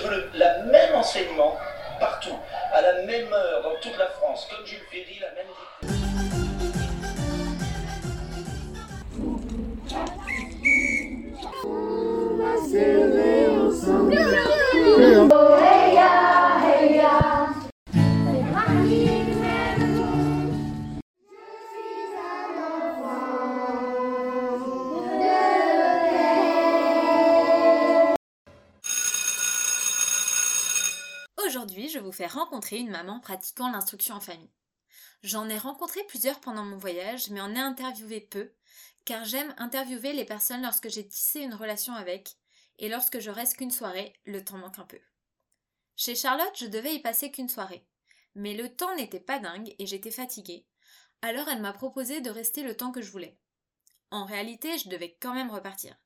veux le la même enseignement partout, à la même heure, dans toute la France, comme Jules Ferry, la même Aujourd'hui, rencontrer une maman pratiquant l'instruction en famille. J'en ai rencontré plusieurs pendant mon voyage, mais en ai interviewé peu, car j'aime interviewer les personnes lorsque j'ai tissé une relation avec, et lorsque je reste qu'une soirée, le temps manque un peu. Chez Charlotte, je devais y passer qu'une soirée. Mais le temps n'était pas dingue et j'étais fatiguée. Alors elle m'a proposé de rester le temps que je voulais. En réalité, je devais quand même repartir.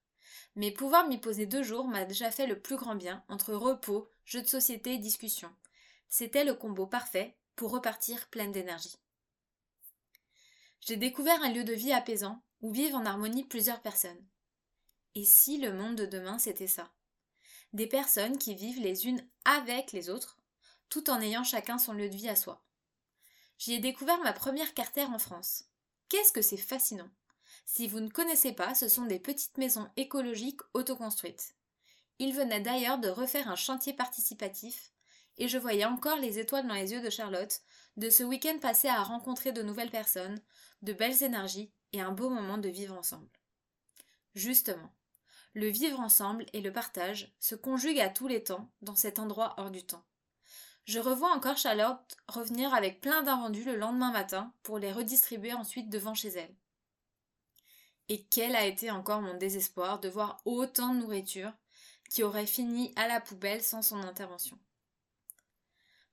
Mais pouvoir m'y poser deux jours m'a déjà fait le plus grand bien entre repos, jeux de société et discussion. C'était le combo parfait pour repartir pleine d'énergie. J'ai découvert un lieu de vie apaisant où vivent en harmonie plusieurs personnes. Et si le monde de demain c'était ça? Des personnes qui vivent les unes avec les autres, tout en ayant chacun son lieu de vie à soi. J'y ai découvert ma première cartère en France. Qu'est-ce que c'est fascinant? Si vous ne connaissez pas, ce sont des petites maisons écologiques autoconstruites. Il venait d'ailleurs de refaire un chantier participatif, et je voyais encore les étoiles dans les yeux de Charlotte, de ce week-end passé à rencontrer de nouvelles personnes, de belles énergies et un beau moment de vivre ensemble. Justement, le vivre ensemble et le partage se conjuguent à tous les temps dans cet endroit hors du temps. Je revois encore Charlotte revenir avec plein d'invendus le lendemain matin pour les redistribuer ensuite devant chez elle. Et quel a été encore mon désespoir de voir autant de nourriture qui aurait fini à la poubelle sans son intervention.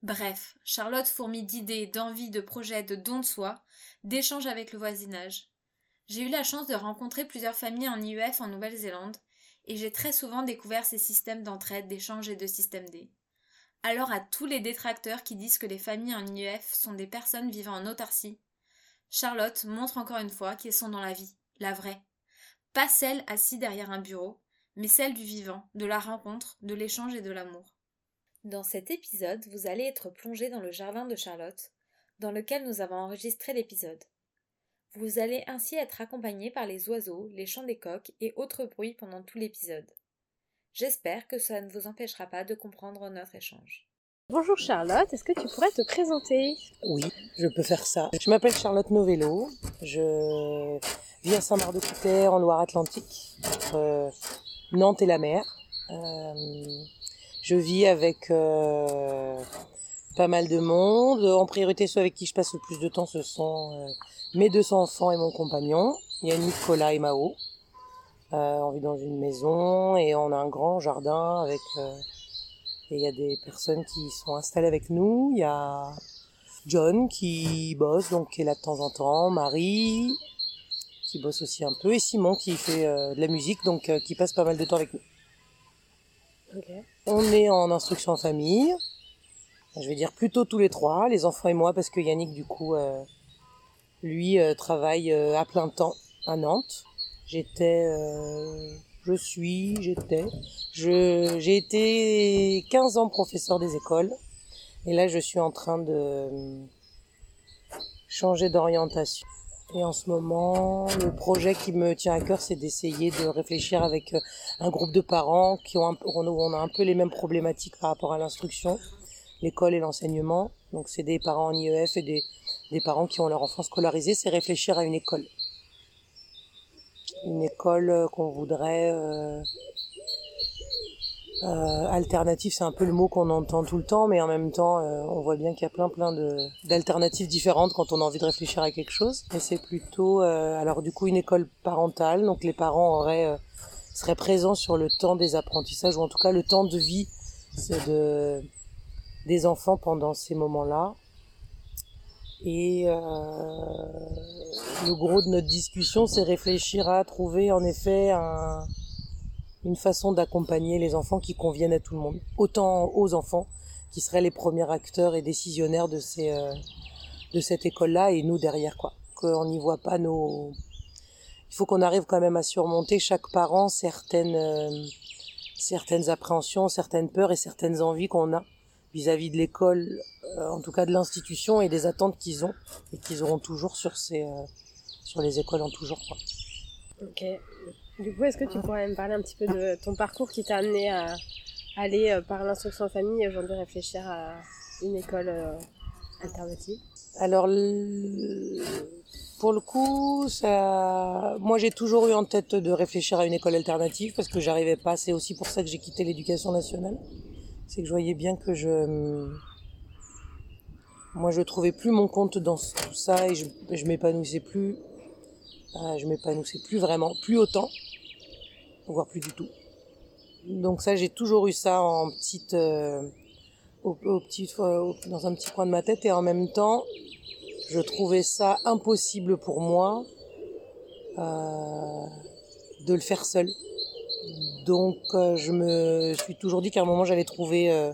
Bref, Charlotte fourmille d'idées, d'envies, de projets, de dons de soi, d'échanges avec le voisinage. J'ai eu la chance de rencontrer plusieurs familles en IEF en Nouvelle-Zélande, et j'ai très souvent découvert ces systèmes d'entraide, d'échange et de système D. Alors à tous les détracteurs qui disent que les familles en IEF sont des personnes vivant en autarcie, Charlotte montre encore une fois qu'elles sont dans la vie, la vraie. Pas celle assise derrière un bureau, mais celle du vivant, de la rencontre, de l'échange et de l'amour. Dans cet épisode, vous allez être plongé dans le jardin de Charlotte, dans lequel nous avons enregistré l'épisode. Vous allez ainsi être accompagné par les oiseaux, les chants des coqs et autres bruits pendant tout l'épisode. J'espère que ça ne vous empêchera pas de comprendre notre échange. Bonjour Charlotte, est-ce que tu pourrais te présenter? Oui, je peux faire ça. Je m'appelle Charlotte Novello, je vis à Saint-Marc-de-Couter en Loire-Atlantique, entre Nantes et la mer. Euh, je vis avec euh, pas mal de monde. En priorité, ceux avec qui je passe le plus de temps, ce sont euh, mes deux enfants et mon compagnon. Il y a Nicolas et Mao. Euh, on vit dans une maison et on a un grand jardin avec. et il y a des personnes qui sont installées avec nous. Il y a John qui bosse, donc qui est là de temps en temps. Marie qui bosse aussi un peu et Simon qui fait de la musique, donc qui passe pas mal de temps avec nous. On est en instruction en famille. Je vais dire plutôt tous les trois, les enfants et moi, parce que Yannick, du coup, euh, lui, euh, travaille euh, à plein temps à Nantes. J'étais, je suis, j'étais, j'ai été 15 ans professeur des écoles. Et là, je suis en train de changer d'orientation. Et en ce moment, le projet qui me tient à cœur, c'est d'essayer de réfléchir avec euh, un groupe de parents qui ont un, on a un peu les mêmes problématiques par rapport à l'instruction, l'école et l'enseignement. Donc c'est des parents en IEF et des, des parents qui ont leur enfant scolarisé. C'est réfléchir à une école. Une école euh, qu'on voudrait euh, euh, alternative, c'est un peu le mot qu'on entend tout le temps, mais en même temps, euh, on voit bien qu'il y a plein plein de d'alternatives différentes quand on a envie de réfléchir à quelque chose. Et c'est plutôt, euh, alors du coup, une école parentale, donc les parents auraient euh, seraient présents sur le temps des apprentissages ou en tout cas le temps de vie de des enfants pendant ces moments-là. Et le gros de notre discussion, c'est réfléchir à trouver en effet un une façon d'accompagner les enfants qui conviennent à tout le monde, autant aux enfants qui seraient les premiers acteurs et décisionnaires de ces euh, de cette école-là et nous derrière quoi, qu'on n'y voit pas nos il faut qu'on arrive quand même à surmonter chaque parent certaines euh, certaines appréhensions, certaines peurs et certaines envies qu'on a vis-à-vis de l'école, euh, en tout cas de l'institution et des attentes qu'ils ont et qu'ils auront toujours sur ces sur les écoles en toujours quoi. Ok. Du coup, est-ce que tu pourrais me parler un petit peu de ton parcours qui t'a amené à aller euh, par l'instruction en famille et aujourd'hui réfléchir à une école alternative? Alors, pour le coup, ça, moi j'ai toujours eu en tête de réfléchir à une école alternative parce que j'arrivais pas. C'est aussi pour ça que j'ai quitté l'éducation nationale. C'est que je voyais bien que je, moi je trouvais plus mon compte dans tout ça et je, je m'épanouissais plus. Euh, je m'épanouissais plus vraiment, plus autant, voire plus du tout. Donc ça, j'ai toujours eu ça en petite, euh, au, petit, dans un petit coin de ma tête et en même temps, je trouvais ça impossible pour moi euh, de le faire seul. Donc euh, je me suis toujours dit qu'à un moment j'allais trouver euh,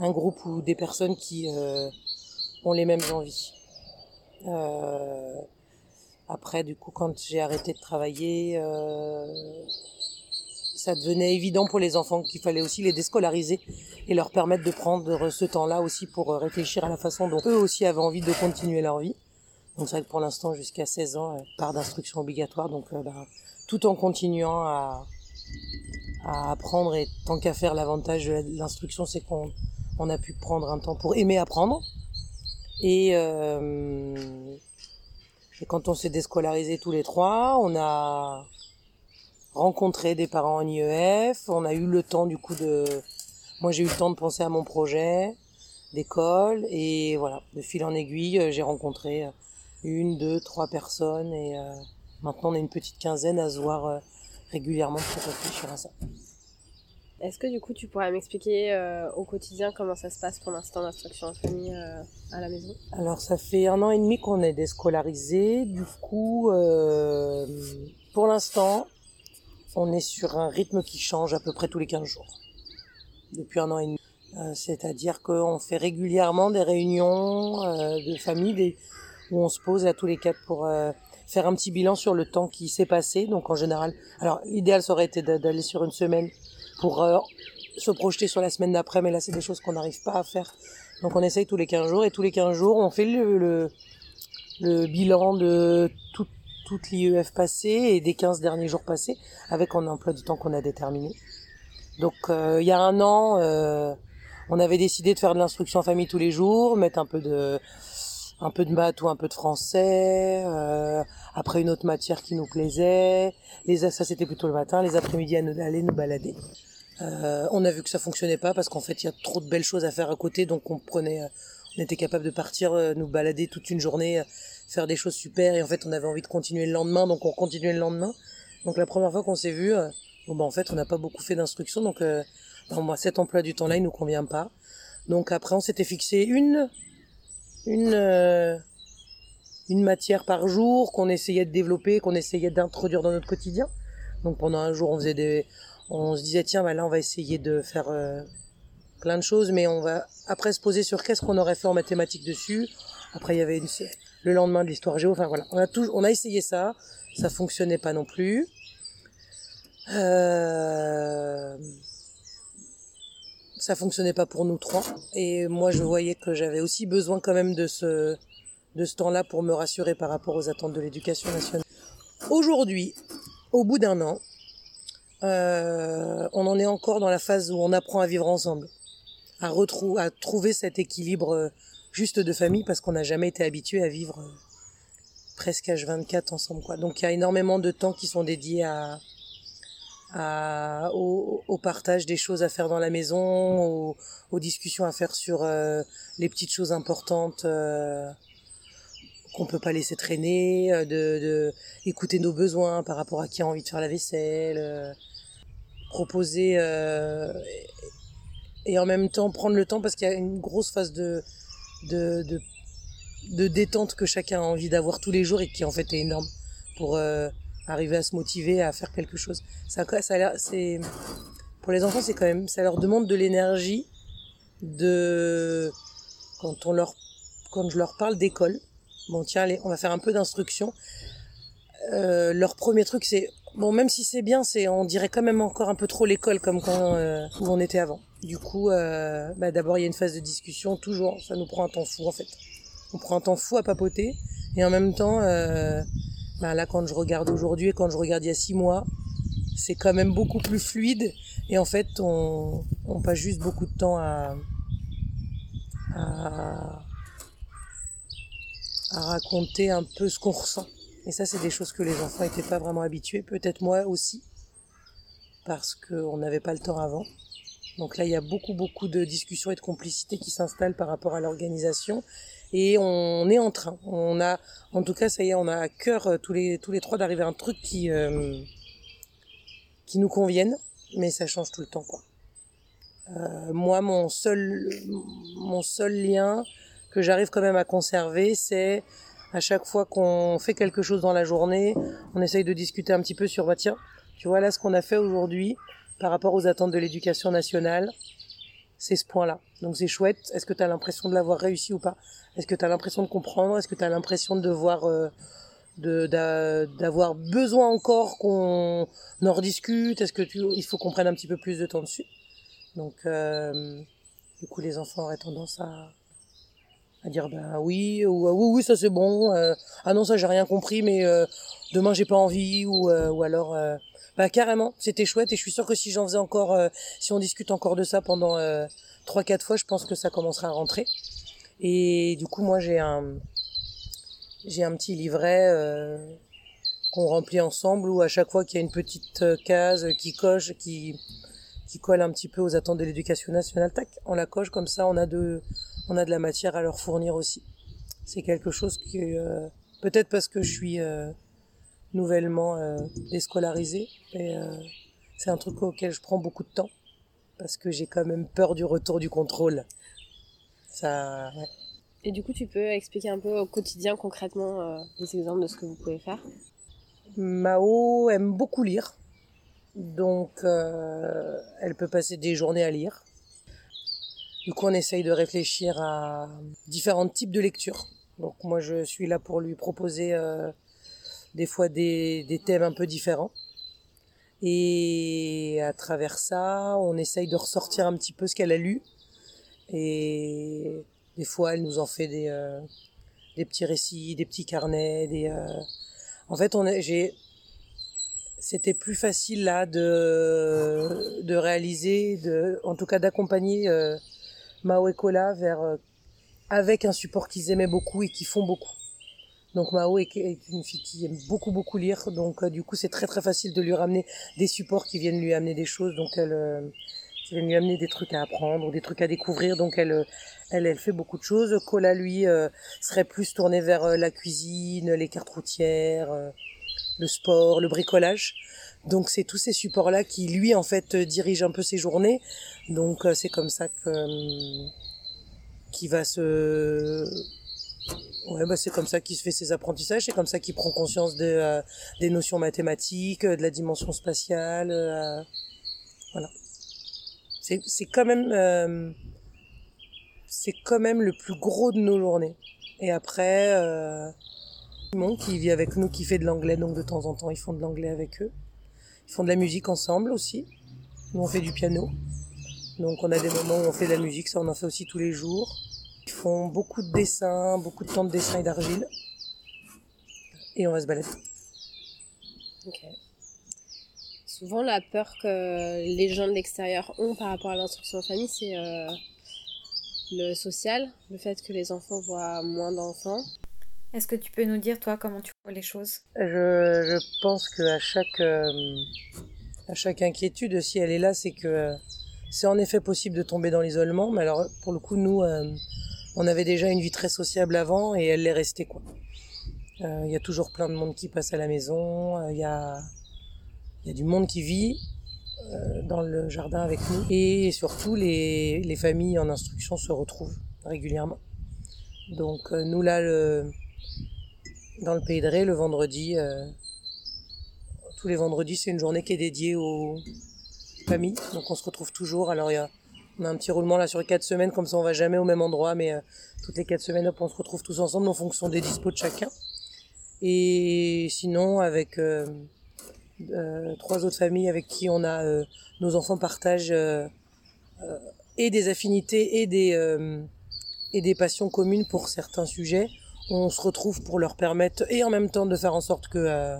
un groupe ou des personnes qui euh, ont les mêmes envies. Après du coup quand j'ai arrêté de travailler ça devenait évident pour les enfants qu'il fallait aussi les déscolariser et leur permettre de prendre ce temps-là aussi pour euh, réfléchir à la façon dont eux aussi avaient envie de continuer leur vie. Donc c'est vrai que pour l'instant, jusqu'à 16 ans, euh, part d'instruction obligatoire, donc euh, bah, tout en continuant à, à apprendre et tant qu'à faire l'avantage de l'instruction, c'est qu'on on a pu prendre un temps pour aimer apprendre. Et, euh, et quand on s'est déscolarisé tous les trois, on a rencontré des parents en IEF. On a eu le temps du coup de... Moi j'ai eu le temps de penser à mon projet d'école et voilà, de fil en aiguille, euh, j'ai rencontré euh, une, deux, trois personnes et euh, maintenant on est une petite quinzaine à se voir régulièrement pour réfléchir à ça. Est-ce que du coup tu pourrais m'expliquer au quotidien comment ça se passe pour l'instant d'instruction en famille à la maison? Alors ça fait un an et demi qu'on est déscolarisé. Du coup, pour l'instant, on est sur un rythme qui change à peu près tous les 15 jours. Depuis un an et demi. Euh, c'est-à-dire qu'on fait régulièrement des réunions euh, de famille où on se pose à tous les quatre pour euh, faire un petit bilan sur le temps qui s'est passé. Donc en général, alors l'idéal ça aurait été d'aller sur une semaine pour se projeter sur la semaine d'après, mais là c'est des choses qu'on n'arrive pas à faire. Donc on essaye tous les 15 jours et tous les 15 jours on fait le, le, le bilan de tout, toute l'IEF passée et des 15 derniers jours passés avec un emploi du temps qu'on a déterminé. Donc euh, il y a un an, euh, on avait décidé de faire de l'instruction en famille tous les jours, mettre un peu de un peu de maths ou un peu de français, euh, après une autre matière qui nous plaisait. Les ça c'était plutôt le matin, les après-midi à nous, aller nous balader. on a vu que ça fonctionnait pas parce qu'en fait il y a trop de belles choses à faire à côté, donc on prenait, on était capable de partir nous balader toute une journée faire des choses super. Et en fait on avait envie de continuer le lendemain. Donc on continuait le lendemain. Donc la première fois qu'on s'est vu euh, bon bah en fait on n'a pas beaucoup fait d'instruction. Donc euh, moi cet emploi du temps là il nous convient pas. Donc après on s'était fixé une une euh, une matière par jour qu'on essayait de développer qu'on essayait d'introduire dans notre quotidien donc pendant un jour on faisait des on se disait tiens bah là on va essayer de faire euh, plein de choses mais on va après se poser sur qu'est-ce qu'on aurait fait en mathématiques dessus après il y avait une le lendemain de l'histoire géo. Enfin voilà, on a tout, on a essayé ça, ça fonctionnait pas non plus. Euh... Ça fonctionnait pas pour nous trois. Et moi, je voyais que j'avais aussi besoin quand même de ce, de ce temps-là pour me rassurer par rapport aux attentes de l'éducation nationale. Aujourd'hui, au bout d'un an, euh, on en est encore dans la phase où on apprend à vivre ensemble, à, retrouver, à trouver cet équilibre juste de famille parce qu'on n'a jamais été habitué à vivre euh, presque H24 ensemble quoi. Donc il y a énormément de temps qui sont dédiés à, à au, au, partage des choses à faire dans la maison, aux, aux discussions à faire sur euh, les petites choses importantes euh, qu'on peut pas laisser traîner, euh, de, de, écouter nos besoins par rapport à qui a envie de faire la vaisselle, proposer et en même temps prendre le temps parce qu'il y a une grosse phase de de, de, de détente que chacun a envie d'avoir tous les jours et qui en fait est énorme pour euh, arriver à se motiver à faire quelque chose. Ça, ça c'est pour les enfants, c'est quand même, ça leur demande de l'énergie de quand on leur, quand je leur parle d'école. Bon tiens, allez, on va faire un peu d'instruction. Euh, leur premier truc, c'est Bon, même si c'est bien, c'est on dirait quand même encore un peu trop l'école comme quand euh, où on était avant. Du coup, euh, bah, d'abord il y a une phase de discussion, toujours, ça nous prend un temps fou en fait. On prend un temps fou à papoter et en même temps, bah, là quand je regarde aujourd'hui et quand je regarde il y a six mois, c'est quand même beaucoup plus fluide et en fait on, on passe juste beaucoup de temps à, à, à raconter un peu ce qu'on ressent. Et ça, c'est des choses que les enfants n'étaient pas vraiment habitués. Peut-être moi aussi, parce qu'on n'avait pas le temps avant. Donc là, il y a beaucoup, beaucoup de discussions et de complicité qui s'installent par rapport à l'organisation. Et on est en train. On a, en tout cas, ça y est, on a à cœur euh, tous les, tous les trois d'arriver à un truc qui, euh, qui nous convienne. Mais ça change tout le temps, quoi. Euh, moi, mon seul, mon seul lien que j'arrive quand même à conserver, c'est à chaque fois qu'on fait quelque chose dans la journée, on essaye de discuter un petit peu sur, bah tiens, tu vois là ce qu'on a fait aujourd'hui par rapport aux attentes de l'éducation nationale, c'est ce point-là. Donc c'est chouette. Est-ce que tu as l'impression de l'avoir réussi ou pas? Est-ce que tu as l'impression de comprendre? Est-ce que tu as l'impression de devoir euh, d'avoir besoin encore qu'on en rediscute? Est-ce que tu il faut qu'on prenne un petit peu plus de temps dessus? Donc euh, du coup les enfants auraient tendance à à dire ben oui ou oui oui ça c'est bon euh, ah non ça j'ai rien compris mais euh, demain j'ai pas envie ou euh, ou alors euh, bah carrément c'était chouette et je suis sûre que si j'en faisais encore euh, si on discute encore de ça pendant trois quatre fois je pense que ça commencera à rentrer et du coup moi j'ai un j'ai un petit livret qu'on remplit ensemble où à chaque fois qu'il y a une petite case qui coche qui qui colle un petit peu aux attentes de l'éducation nationale tac on la coche comme ça on a de on a de la matière à leur fournir aussi. C'est quelque chose qui, euh, peut-être parce que je suis euh, nouvellement euh, déscolarisée, et euh, c'est un truc auquel je prends beaucoup de temps, parce que j'ai quand même peur du retour du contrôle. Ça, ouais. Et du coup, tu peux expliquer un peu au quotidien concrètement euh, des exemples de ce que vous pouvez faire? Mao aime beaucoup lire, donc euh, elle peut passer des journées à lire. Du coup, on essaye de réfléchir à différents types de lectures. Donc moi, je suis là pour lui proposer des fois des, des thèmes un peu différents. Et à travers ça, on essaye de ressortir un petit peu ce qu'elle a lu. Et des fois, elle nous en fait des, euh, des petits récits, des petits carnets. Des, euh... En fait, on j'ai, c'était plus facile là de, de réaliser, de, en tout cas d'accompagner euh, Mao et Cola vers euh, avec un support qu'ils aimaient beaucoup et qui font beaucoup. Donc Mao est, une fille qui aime beaucoup beaucoup lire, donc euh, du coup c'est très très facile de lui ramener des supports qui viennent lui amener des choses, donc elle euh, qui viennent lui amener des trucs à apprendre des trucs à découvrir, donc elle euh, elle elle fait beaucoup de choses. Cola lui euh, serait plus tourné vers la cuisine, les cartes routières, le sport, le bricolage. Donc c'est tous ces supports-là qui lui en fait dirigent un peu ses journées. Donc c'est comme ça que qui va se Ouais, bah c'est comme ça qu'il se fait ses apprentissages, c'est comme ça qu'il prend conscience de, euh, des notions mathématiques, euh, de la dimension spatiale. euh, voilà. C'est c'est quand même euh, c'est quand même le plus gros de nos journées. Et après, euh, Simon qui vit avec nous, qui fait de l'anglais, donc de temps en temps ils font de l'anglais avec eux. Ils font de la musique ensemble aussi. Nous on fait du piano. Donc on a des moments où on fait de la musique, ça on en fait aussi tous les jours. Ils font beaucoup de dessins, beaucoup de temps de dessin et d'argile. Et on va se balader. Ok. Souvent, la peur que les gens de l'extérieur ont par rapport à l'instruction en famille, c'est euh, le social, le fait que les enfants voient moins d'enfants. Est-ce que tu peux nous dire, toi, comment tu vois les choses? Je, je pense que à chaque euh, à chaque inquiétude, si elle est là, c'est que euh, c'est en effet possible de tomber dans l'isolement. Mais alors, pour le coup, nous, euh, on avait déjà une vie très sociable avant et elle l'est restée quoi. Euh, Il y a toujours plein de monde qui passe à la maison. euh, Il y a il y a du monde qui vit euh, dans le jardin avec nous et surtout les les familles en instruction se retrouvent régulièrement. Donc euh, nous là le dans le Pays de Ré le vendredi euh, tous les vendredis, c'est une journée qui est dédiée aux familles. Donc on se retrouve toujours. Alors il y a, on a un petit roulement là sur les quatre semaines, comme ça on va jamais au même endroit, mais euh, toutes les quatre semaines, hop, on se retrouve tous ensemble en fonction des dispos de chacun. Et sinon, avec euh, euh, trois autres familles avec qui on a euh, nos enfants partagent euh, et des affinités et des et des passions communes pour certains sujets. On se retrouve pour leur permettre et en même temps de faire en sorte que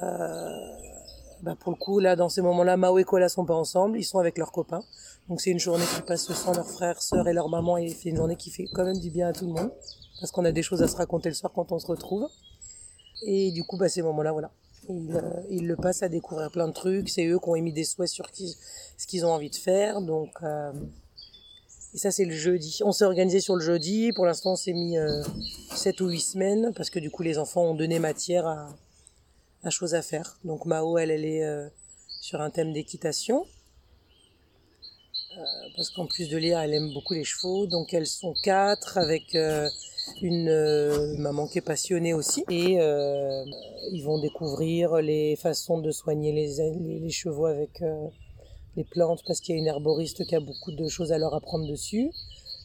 bah pour le coup là dans ces moments-là Mao et Kola sont pas ensemble, ils sont avec leurs copains. Donc c'est une journée qui passe sans leurs frères, sœurs et leur maman et c'est une journée qui fait quand même du bien à tout le monde parce qu'on a des choses à se raconter le soir quand on se retrouve. Et du coup bah ces moments-là voilà, ils, euh, ils le passent à découvrir plein de trucs, c'est eux qui ont émis des souhaits sur qui, ce qu'ils ont envie de faire donc euh, et ça c'est le jeudi. On s'est organisé sur le jeudi, pour l'instant on s'est mis euh, 7 ou 8 semaines parce que du coup les enfants ont donné matière à à choses à faire. Donc Mao, elle, elle est euh, sur un thème d'équitation. Euh, parce qu'en plus de lire, elle aime beaucoup les chevaux. Donc elles sont quatre avec euh, une euh, maman qui est passionnée aussi. Et euh, ils vont découvrir les façons de soigner les, les, chevaux avec euh, les plantes parce qu'il y a une herboriste qui a beaucoup de choses à leur apprendre dessus.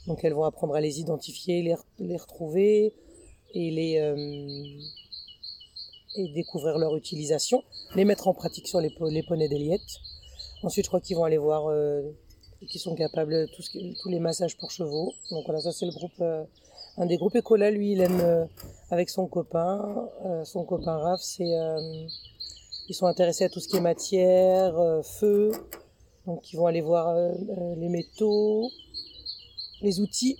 Donc elles vont apprendre à les identifier, les, les retrouver et les... Euh, et découvrir leur utilisation, les mettre en pratique sur les, les poneys d'Eliette. Ensuite, je crois qu'ils vont aller voir qui sont capables tout ce tous les massages pour chevaux. Donc voilà, ça c'est le groupe, euh, un des groupes Ecola. Lui, il aime euh, avec son copain, euh, son copain Raph, c'est ils sont intéressés à tout ce qui est matière, feu. Donc ils vont aller voir les métaux, les outils.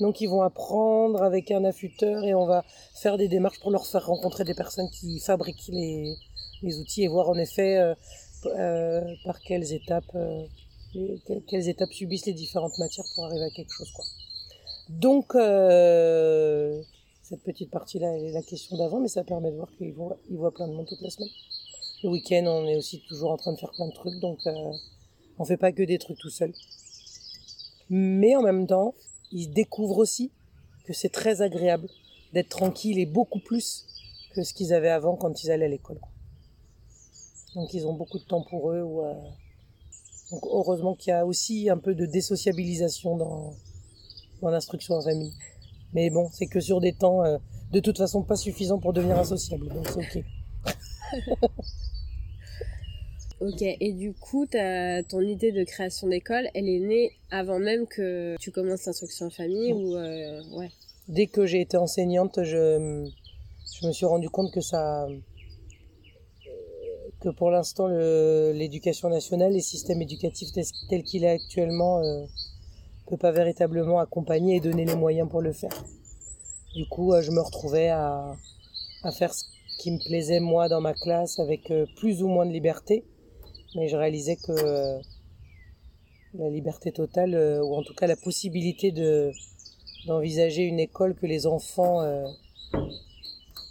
Donc ils vont apprendre avec un affûteur et on va faire des démarches pour leur faire rencontrer des personnes qui fabriquent les, les outils et voir en effet par quelles étapes les- que- quelles étapes subissent les différentes matières pour arriver à quelque chose quoi. Donc euh, cette petite partie là elle est la question d'avant mais ça permet de voir qu'ils voient, ils voient plein de monde toute la semaine. Le week-end on est aussi toujours en train de faire plein de trucs donc euh, on fait pas que des trucs tout seul. Mais en même temps ils découvrent aussi que c'est très agréable d'être tranquille et beaucoup plus que ce qu'ils avaient avant quand ils allaient à l'école. Donc ils ont beaucoup de temps pour eux. Ou, euh, Donc heureusement qu'il y a aussi un peu de désociabilisation dans, dans l'instruction en famille. Mais bon, c'est que sur des temps euh, de toute façon pas suffisants pour devenir insociable. Donc c'est ok. Ok, et du coup, ta, ton idée de création d'école, elle est née avant même que tu commences l'instruction en famille ou euh, ouais. Dès que j'ai été enseignante, je, je me suis rendu compte que ça que pour l'instant l'éducation nationale, les systèmes éducatifs tel, qu'il est actuellement, euh, peut pas véritablement accompagner et donner les moyens pour le faire. Du coup, euh, je me retrouvais à, à faire ce qui me plaisait moi dans ma classe avec euh, plus ou moins de liberté, mais je réalisais que euh, la liberté totale, ou en tout cas la possibilité de d'envisager une école que les enfants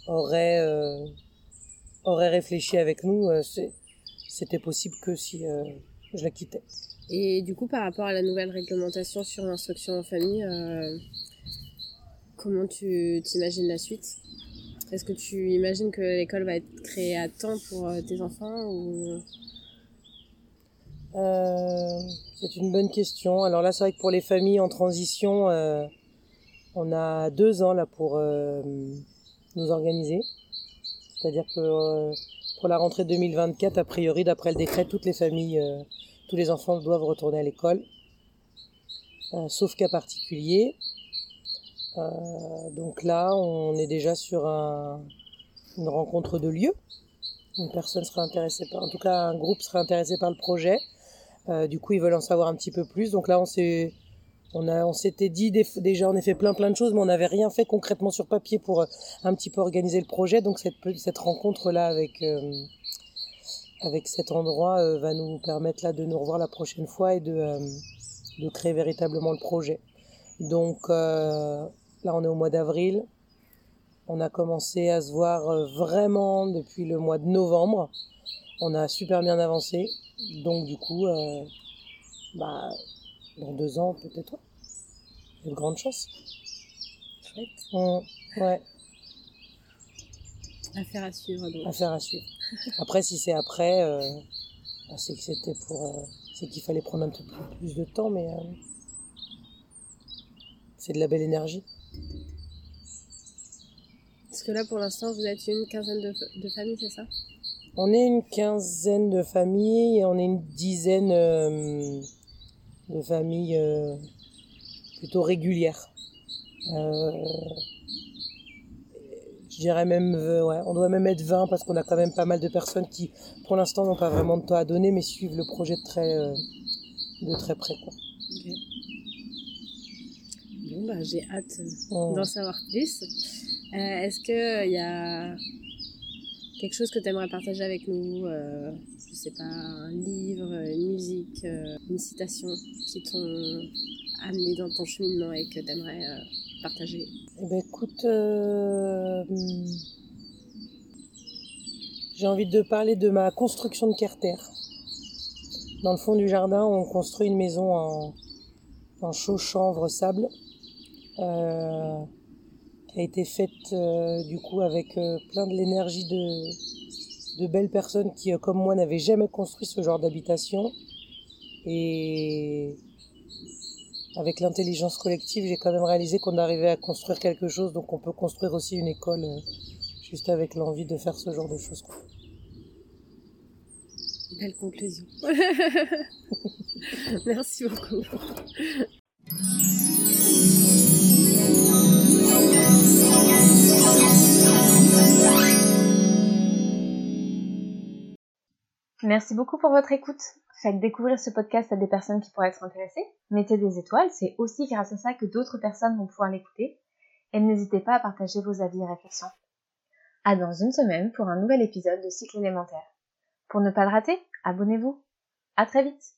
auraient auraient réfléchi avec nous, euh, c'était possible que si euh, je la quittais. Et du coup, par rapport à la nouvelle réglementation sur l'instruction en famille, euh, comment tu t'imagines la suite? Est-ce que tu imagines que l'école va être créée à temps pour tes enfants ou Euh, c'est une bonne question. Alors là, c'est vrai que pour les familles en transition, euh, on a deux ans là pour nous organiser. C'est-à-dire que euh, pour la rentrée 2024, a priori, d'après le décret, toutes les familles, euh, tous les enfants doivent retourner à l'école, euh, sauf cas particulier. Donc là, on est déjà sur un, une rencontre de lieu. Une personne sera intéressée par, en tout cas, un groupe sera intéressé par le projet. Du coup, ils veulent en savoir un petit peu plus. Donc là, on s'est, on s'était dit déjà, on a fait plein plein de choses, mais on n'avait rien fait concrètement sur papier pour euh, un petit peu organiser le projet. Donc cette pe- cette rencontre là avec euh, avec cet endroit euh, va nous permettre là de nous revoir la prochaine fois et de de créer véritablement le projet. Donc là, on est au mois d'avril. On a commencé à se voir vraiment depuis le mois de novembre. On a super bien avancé. Donc du coup, bah, dans deux ans peut-être, il y a de grandes chances. chouette Mm, ouais, Affaire à suivre donc. affaire à suivre. Après, si c'est après, euh, c'est que c'était pour, euh, c'est qu'il fallait prendre un peu plus, de temps, mais euh, c'est de la belle énergie. Parce que là, pour l'instant, vous êtes une quinzaine de, de familles, c'est ça? On est une quinzaine de familles et on est une dizaine euh, de familles euh, plutôt régulières. Euh, je dirais même, ouais, on doit même être 20 parce qu'on a quand même pas mal de personnes qui, pour l'instant, n'ont pas vraiment de temps à donner, mais suivent le projet de très, de très près. Quoi. Bon, bah, j'ai hâte d'en savoir plus. Est-ce qu'il y a quelque chose que tu aimerais partager avec nous, euh, je sais pas, un livre, une musique, euh, une citation qui t'ont amené dans ton cheminement et que tu aimerais euh, partager? Eh ben écoute, euh, j'ai envie de parler de ma construction de Carter. Dans le fond du jardin, on construit une maison en, en chaux chanvre sable. A été faite euh, du coup avec euh, plein de l'énergie de, de belles personnes qui, euh, comme moi, n'avaient jamais construit ce genre d'habitation. Et avec l'intelligence collective, j'ai quand même réalisé qu'on arrivait à construire quelque chose, donc on peut construire aussi une école juste avec l'envie de faire ce genre de choses. Belle conclusion. Merci beaucoup. Merci beaucoup pour votre écoute. Faites découvrir ce podcast à des personnes qui pourraient être intéressées. Mettez des étoiles, c'est aussi grâce à ça que d'autres personnes vont pouvoir l'écouter. Et n'hésitez pas à partager vos avis et réflexions. À dans une semaine pour un nouvel épisode de Cycle élémentaire. Pour ne pas le rater, abonnez-vous. À très vite!